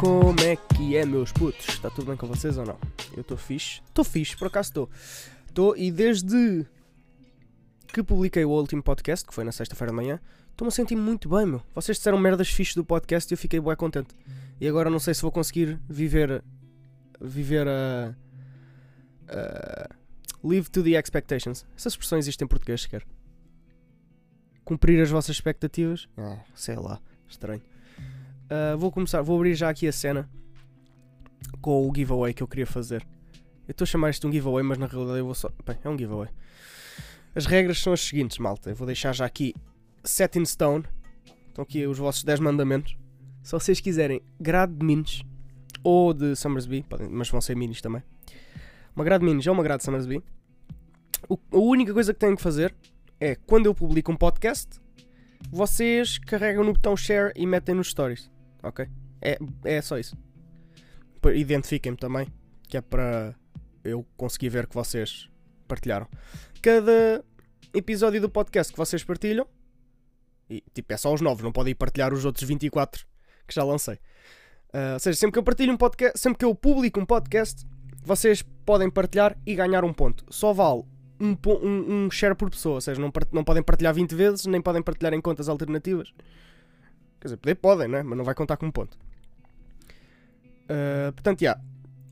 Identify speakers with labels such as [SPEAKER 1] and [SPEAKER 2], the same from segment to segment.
[SPEAKER 1] Como é que é, meus putos? Está tudo bem com vocês ou não? Eu estou fixe. Estou fixe, por acaso estou. Estou e desde que publiquei o último podcast, que foi na sexta-feira de manhã, estou-me a sentir muito bem, meu. Vocês disseram merdas fixe do podcast e eu fiquei bem contente. E agora não sei se vou conseguir viver. Viver a. live to the expectations. Essa expressão existe em português sequer. Cumprir as vossas expectativas? Ah, sei lá, estranho. Uh, vou começar, vou abrir já aqui a cena com o giveaway que eu queria fazer. Eu estou a chamar isto de um giveaway, mas na realidade eu vou só. Bem, é um giveaway. As regras são as seguintes, malta. Eu vou deixar já aqui set in stone. Estão aqui os vossos 10 mandamentos. Se vocês quiserem grade de minis ou de Summersby, mas vão ser minis também. Uma grade de minis ou uma grade de Summersby. A única coisa que têm que fazer é quando eu publico um podcast, vocês carregam no botão share e metem nos stories. Ok? É, é só isso. Identifiquem-me também, que é para eu conseguir ver que vocês partilharam. Cada episódio do podcast que vocês partilham, e tipo, é só os novos, não podem partilhar os outros 24 que já lancei. Uh, ou seja, sempre que eu partilho um podcast, sempre que eu publico um podcast, vocês podem partilhar e ganhar um ponto. Só vale um, um, um share por pessoa, ou seja, não, não podem partilhar 20 vezes, nem podem partilhar em contas alternativas. Quer dizer, poder podem, né? mas não vai contar com um ponto. Uh, portanto. Yeah,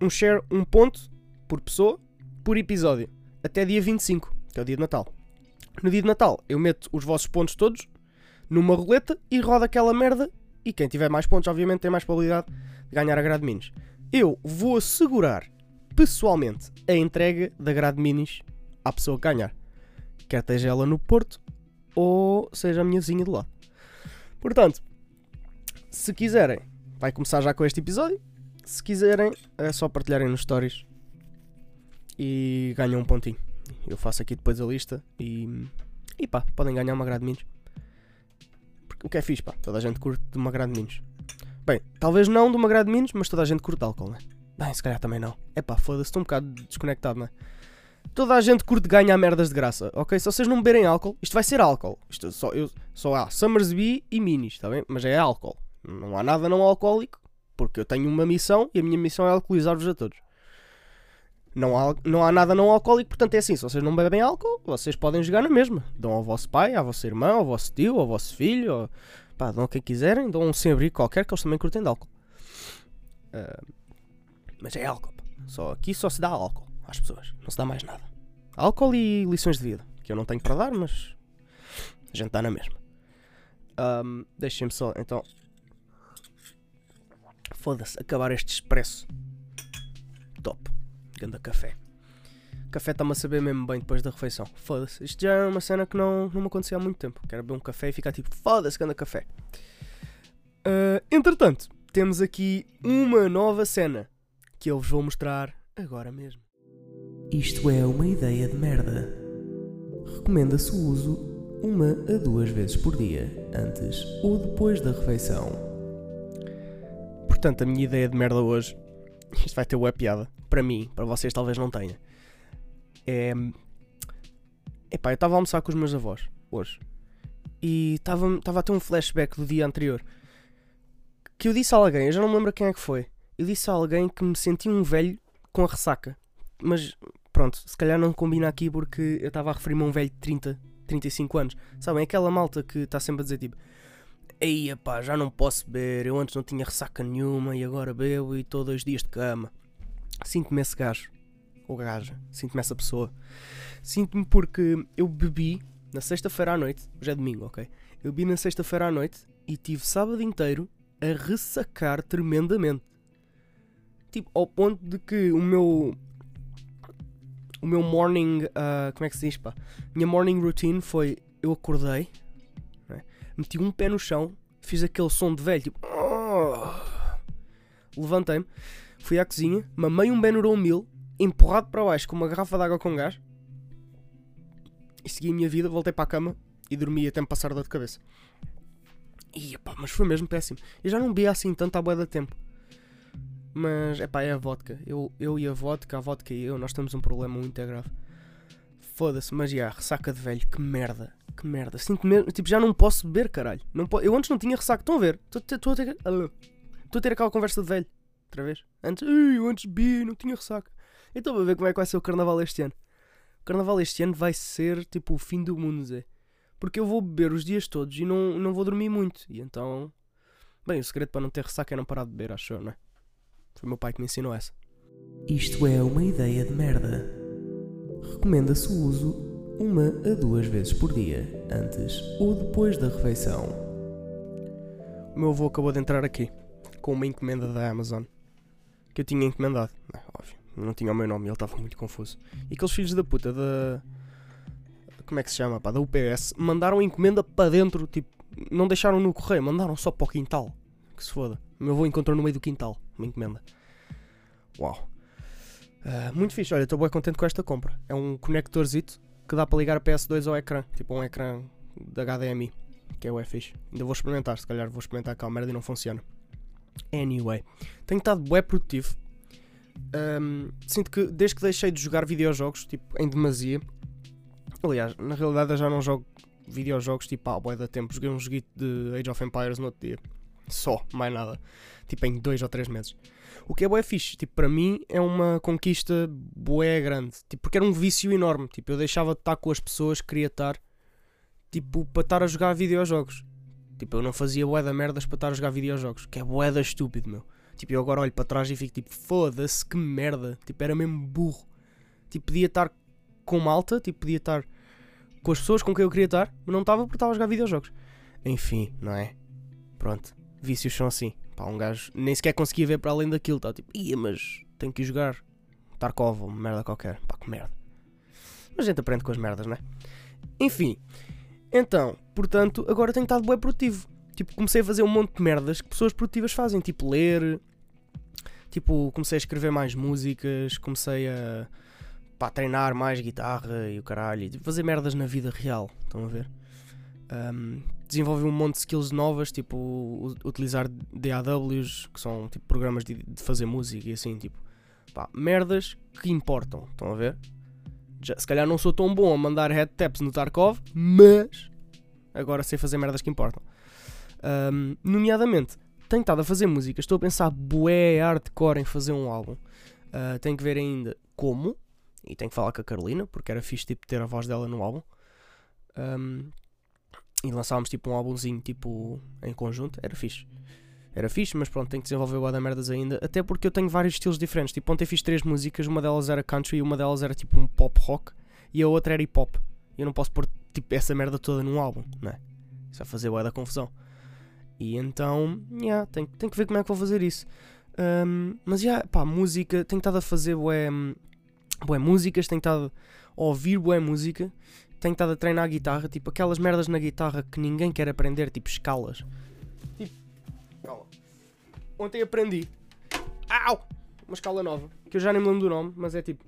[SPEAKER 1] um share, um ponto por pessoa, por episódio. Até dia 25, que é o dia de Natal. No dia de Natal, eu meto os vossos pontos todos numa roleta e rodo aquela merda. E quem tiver mais pontos, obviamente, tem mais probabilidade de ganhar a grade minis. Eu vou assegurar pessoalmente a entrega da grade minis à pessoa que ganhar. Quer esteja ela no Porto ou seja a minha vizinha de lá. Portanto, se quiserem, vai começar já com este episódio. Se quiserem, é só partilharem nos stories e ganham um pontinho. Eu faço aqui depois a lista e. E pá, podem ganhar uma grade de minis. Porque o que é fixe, pá, toda a gente curte de uma grade de minis. Bem, talvez não de uma grade de minis, mas toda a gente curte álcool, né? Bem, se calhar também não. É pá, foda-se, estou um bocado desconectado, né? Toda a gente curte ganhar merdas de graça, ok? Se vocês não beberem álcool, isto vai ser álcool. Isto só, eu, só há Summersby e Minis, está bem? Mas é álcool. Não há nada não alcoólico, porque eu tenho uma missão e a minha missão é alcoolizar-vos a todos. Não há, não há nada não alcoólico, portanto é assim: se vocês não bebem álcool, vocês podem jogar na mesma. Dão ao vosso pai, à vossa irmã, ao vosso tio, ao vosso filho, pá, dão a quem quiserem, dão um sem abrigo qualquer que eles também curtem de álcool. Uh, mas é álcool. Só, aqui só se dá álcool às pessoas, não se dá mais nada. Álcool e lições de vida, que eu não tenho para dar, mas a gente está na mesma. Um, Deixem-me só então Foda-se, acabar este expresso. Top. Ganda café. Café está-me a saber mesmo bem depois da refeição. Foda-se. Isto já é uma cena que não, não me acontecia há muito tempo. Quero beber um café e ficar tipo, foda-se, ganda café. Uh, entretanto, temos aqui uma nova cena que eu vos vou mostrar agora mesmo. Isto é uma ideia de merda. Recomenda-se o uso uma a duas vezes por dia, antes ou depois da refeição. Portanto, a minha ideia de merda hoje, isto vai ter uma piada, para mim, para vocês talvez não tenha. É. Epá, eu estava a almoçar com os meus avós hoje e estava a ter um flashback do dia anterior que eu disse a alguém, eu já não me lembro quem é que foi. Eu disse a alguém que me senti um velho com a ressaca, mas pronto, se calhar não combina aqui porque eu estava a referir-me a um velho de 30, 35 anos. Sabem, aquela malta que está sempre a dizer tipo Ei, pá, já não posso beber. Eu antes não tinha ressaca nenhuma e agora bebo e estou dois dias de cama. Sinto-me esse gajo. Ou gaja. Sinto-me essa pessoa. Sinto-me porque eu bebi na sexta-feira à noite. Hoje é domingo, ok? Eu bebi na sexta-feira à noite e tive sábado inteiro a ressacar tremendamente. Tipo, ao ponto de que o meu. O meu morning. Uh, como é que se diz, pá? Minha morning routine foi. Eu acordei meti um pé no chão, fiz aquele som de velho, tipo. Oh! Levantei-me, fui à cozinha, mamei um Benurão mil, empurrado para baixo com uma garrafa de água com gás e segui a minha vida, voltei para a cama e dormi até me passar dor de cabeça. E, epá, mas foi mesmo péssimo. Eu já não bebia assim tanto à boia da tempo. Mas, é pá, é a vodka. Eu, eu e a vodka, a vodka e eu, nós temos um problema muito grave. Foda-se, mas já, ressaca de velho, que merda que merda. Sinto mesmo, tipo, já não posso beber, caralho. Não po eu antes não tinha ressaca. Estão a ver? Estou a ter. A ter aquela conversa de velho, outra vez. Antes, eu antes bi, não tinha ressaca. Então vou ver como é que vai ser o carnaval este ano. O carnaval este ano vai ser tipo o fim do mundo, Zé. Porque eu vou beber os dias todos e não, não vou dormir muito. E então. Bem, o segredo para não ter ressaca é não parar de beber, acho eu, não é? Foi o meu pai que me ensinou essa. Isto é uma ideia de merda. Recomenda-se o uso uma a duas vezes por dia, antes ou depois da refeição. O meu avô acabou de entrar aqui com uma encomenda da Amazon que eu tinha encomendado. Não, óbvio, não tinha o meu nome, ele estava muito confuso. E aqueles filhos da puta da. Como é que se chama? Pá, da UPS mandaram a encomenda para dentro, tipo, não deixaram no correio, mandaram só para o quintal. Que se foda. O meu avô encontrou no meio do quintal uma encomenda. Uau. Uh, muito fixe, olha, estou bem contente com esta compra. É um conectorzito que dá para ligar a PS2 ao ecrã, tipo um ecrã da HDMI, que é o fixe. Ainda vou experimentar, se calhar vou experimentar aquela merda e não funciona. Anyway, tenho estado bem produtivo. Um, sinto que desde que deixei de jogar videojogos, tipo, em demasia. Aliás, na realidade eu já não jogo videojogos tipo, ah, boé da tempo. Joguei um joguito de Age of Empires no outro dia. Só, mais nada. Tipo, em dois ou três meses. O que é bué fixe, tipo, para mim é uma conquista bué grande. Tipo, porque era um vício enorme. Tipo, eu deixava de estar com as pessoas que queria estar, tipo, para estar a jogar videojogos. Tipo, eu não fazia bué da merdas para estar a jogar videojogos. Que é bué da estúpido, meu. Tipo, eu agora olho para trás e fico tipo, foda-se, que merda. Tipo, era mesmo burro. Tipo, podia estar com malta, tipo, podia estar com as pessoas com quem eu queria estar, mas não estava porque estava a jogar videojogos. Enfim, não é? Pronto, vícios são assim. Pá, um gajo nem sequer conseguia ver para além daquilo. Tá tipo, ia, mas tenho que jogar Tarkov ou merda qualquer. Pá, que merda. Mas a gente aprende com as merdas, né? Enfim, então, portanto, agora tenho estado bem produtivo. Tipo, comecei a fazer um monte de merdas que pessoas produtivas fazem, tipo ler, tipo, comecei a escrever mais músicas, comecei a pá, treinar mais guitarra e o caralho, e tipo, fazer merdas na vida real, estão a ver? Um, desenvolvi um monte de skills novas, tipo utilizar DAWs, que são tipo programas de, de fazer música e assim, tipo, pá, merdas que importam, estão a ver? Já, se calhar não sou tão bom a mandar head taps no Tarkov, mas agora sei fazer merdas que importam. Um, nomeadamente, tenho estado a fazer música, estou a pensar bué hardcore em fazer um álbum. Uh, tenho que ver ainda como, e tenho que falar com a Carolina, porque era fixe tipo, ter a voz dela no álbum. Um, e lançámos tipo um álbumzinho tipo em conjunto, era fixe. Era fixe, mas pronto, tenho que desenvolver o da merdas ainda. Até porque eu tenho vários estilos diferentes. Tipo, ontem fiz três músicas, uma delas era country e uma delas era tipo um pop rock e a outra era hip hop. Eu não posso pôr tipo essa merda toda num álbum, não é? Isso vai fazer o da confusão. E então, yeah, tenho, tenho que ver como é que vou fazer isso. Um, mas já, yeah, pá, música, tenho estado a fazer bué, bué músicas, tenho estado a ouvir bué música, tenho estado a treinar a guitarra, tipo aquelas merdas na guitarra que ninguém quer aprender, tipo escalas. Tipo, calma. Ontem aprendi. Au! Uma escala nova, que eu já nem me lembro do nome, mas é tipo.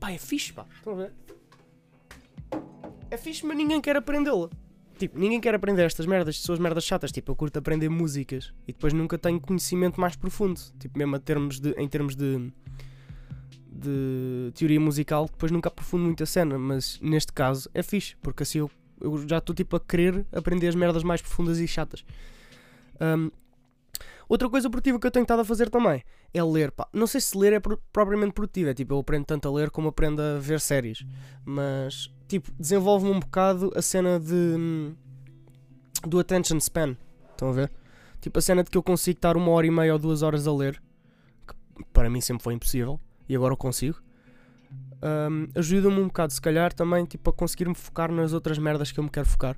[SPEAKER 1] Pá, é fixe, pá. Estão a ver? É fixe, mas ninguém quer aprendê-la. Tipo, ninguém quer aprender estas merdas, são as merdas chatas. Tipo, eu curto aprender músicas e depois nunca tenho conhecimento mais profundo. Tipo, mesmo a termos de, em termos de, de teoria musical, depois nunca aprofundo muito a cena. Mas neste caso é fixe, porque assim eu, eu já estou tipo a querer aprender as merdas mais profundas e chatas. Um, outra coisa produtiva que eu tenho estado a fazer também é ler. Pá. Não sei se ler é propriamente produtivo, é tipo, eu aprendo tanto a ler como aprendo a ver séries. Mas tipo, desenvolve-me um bocado a cena de do attention span. Estão a ver? Tipo, a cena de que eu consigo estar uma hora e meia ou duas horas a ler, que para mim sempre foi impossível, e agora eu consigo. Um, Ajuda-me um bocado, se calhar, também tipo, a conseguir-me focar nas outras merdas que eu me quero focar.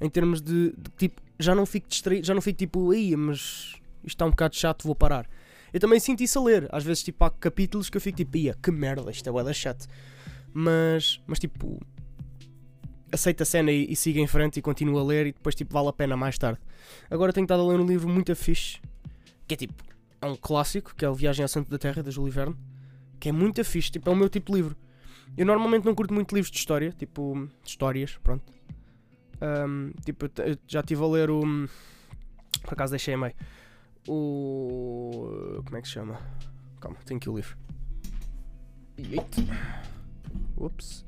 [SPEAKER 1] Em termos de, de tipo, já não fico distraído, já não fico tipo, ia, mas isto está um bocado chato, vou parar. Eu também sinto isso a ler. Às vezes, tipo, há capítulos que eu fico tipo, ia, que merda, isto é da chato. Mas, mas tipo, aceita a cena e, e em frente e continua a ler e depois tipo vale a pena mais tarde. Agora tenho estado a ler um livro muito fixe, que é tipo, é um clássico, que é o Viagem ao Centro da Terra, da Júlio Verne, que é muito fixe, tipo, é o meu tipo de livro. Eu normalmente não curto muito livros de história, tipo, histórias, pronto. Um, tipo, já estive a ler o. Por acaso deixei meio. O. Como é que se chama? Calma, tenho que o livro. Eita. Ups.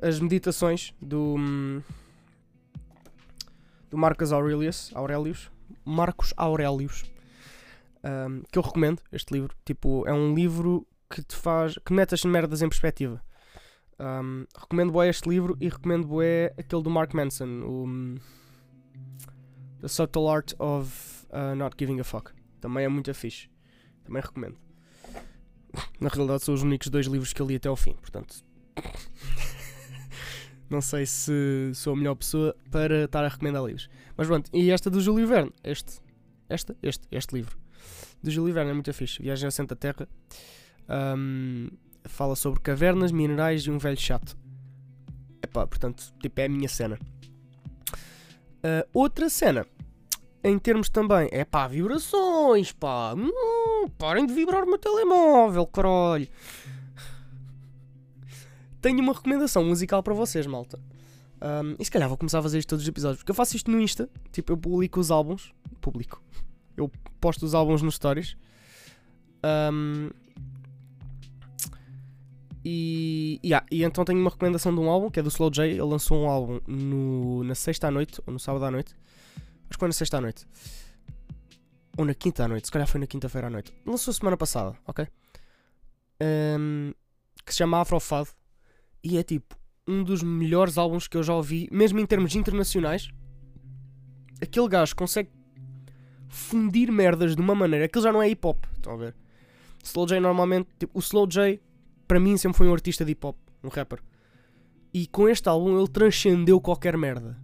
[SPEAKER 1] as meditações do. do Marcus Aurelius. Aurelius. Marcos Aurelius. hum, que eu recomendo este livro. Tipo, é um livro que te faz. que mete as merdas em perspectiva. Hum, recomendo bem este livro e recomendo bem aquele do Mark Manson, o The Subtle Art of uh, Not Giving a Fuck. Também é muito fixe. Também recomendo. Na realidade, são os únicos dois livros que eu li até ao fim, portanto. não sei se sou a melhor pessoa para estar a recomendar livros. Mas pronto, e esta do Júlio Verne, este, esta, este, este livro do Júlio Verne é muito fixe. Viagem ao Centro da Terra. Hum, fala sobre cavernas, minerais e um velho chato. Epá, portanto, tipo, é a minha cena. Ah, outra cena, em termos também, é pá, vibrações, pá. Hum, parem de vibrar o meu telemóvel, caralho. Tenho uma recomendação musical para vocês, malta. Um, e se calhar vou começar a fazer isto todos os episódios, porque eu faço isto no Insta. Tipo, eu publico os álbuns. Publico. Eu posto os álbuns nos stories. Um, e, yeah, e então tenho uma recomendação de um álbum que é do Slow J. Ele lançou um álbum no, na sexta à noite, ou no sábado à noite. Acho que foi na sexta à noite. Ou na quinta à noite, se calhar foi na quinta-feira à noite. Lançou semana passada, ok? Um, que se chama Afrofado. E é tipo um dos melhores álbuns que eu já ouvi, mesmo em termos internacionais. Aquele gajo consegue fundir merdas de uma maneira. Aquilo já não é hip hop, estão a ver? Slow J normalmente, tipo, o Slow J para mim sempre foi um artista de hip hop, um rapper. E com este álbum ele transcendeu qualquer merda.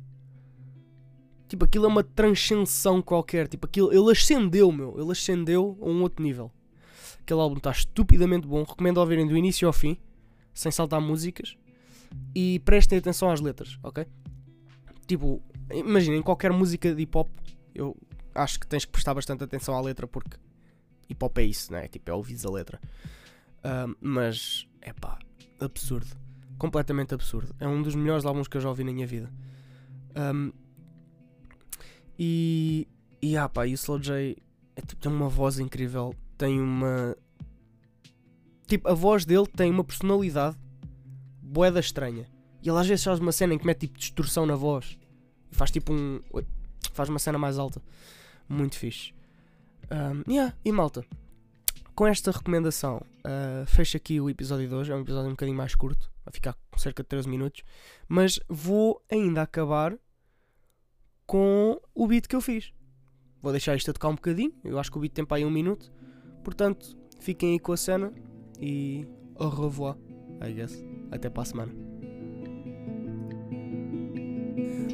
[SPEAKER 1] Tipo, aquilo é uma transcensão qualquer. Tipo, aquilo, ele ascendeu, meu. Ele ascendeu a um outro nível. Aquele álbum está estupidamente bom. Recomendo ouvirem do início ao fim, sem saltar músicas. E prestem atenção às letras, ok? Tipo, imaginem, qualquer música de hip hop, eu acho que tens que prestar bastante atenção à letra porque hip hop é isso, não é? Tipo, é ouvir a letra. Um, mas, é pá, absurdo. Completamente absurdo. É um dos melhores álbuns que eu já ouvi na minha vida. Um, e, e, ah pá, e o Slow J é, tipo, tem uma voz incrível. Tem uma. Tipo, a voz dele tem uma personalidade boeda estranha. E ele às vezes faz uma cena em que mete tipo distorção na voz. E faz tipo um. Faz uma cena mais alta. Muito fixe. Um, yeah, e malta, com esta recomendação, uh, fecho aqui o episódio de hoje. É um episódio um bocadinho mais curto, vai ficar com cerca de 13 minutos. Mas vou ainda acabar com o beat que eu fiz. Vou deixar isto a tocar um bocadinho. Eu acho que o beat tem para aí um minuto. Portanto, fiquem aí com a cena e au revoir, I guess. Até para a semana.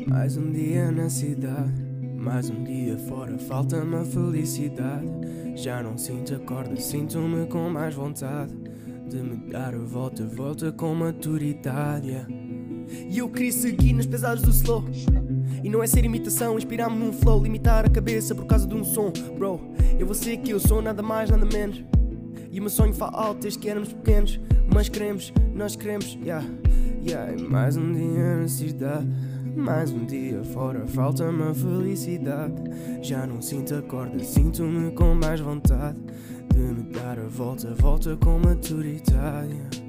[SPEAKER 1] Mais um dia na cidade, mais um dia fora, falta-me a felicidade. Já não sinto a corda, sinto-me com mais vontade de me dar a volta, volta com maturidade. yeah. E eu queria seguir nas pesadas do slow. E não é ser imitação, inspirar-me num flow, limitar a cabeça por causa de um som. Bro, eu vou ser que eu sou nada mais, nada menos. E o meu sonho faz alto desde que éramos pequenos. Mas queremos, nós queremos, yeah, yeah. E mais um dia na cidade, mais um dia fora, falta-me a felicidade. Já não sinto a corda, sinto-me com mais vontade de me dar a volta, volta com maturidade.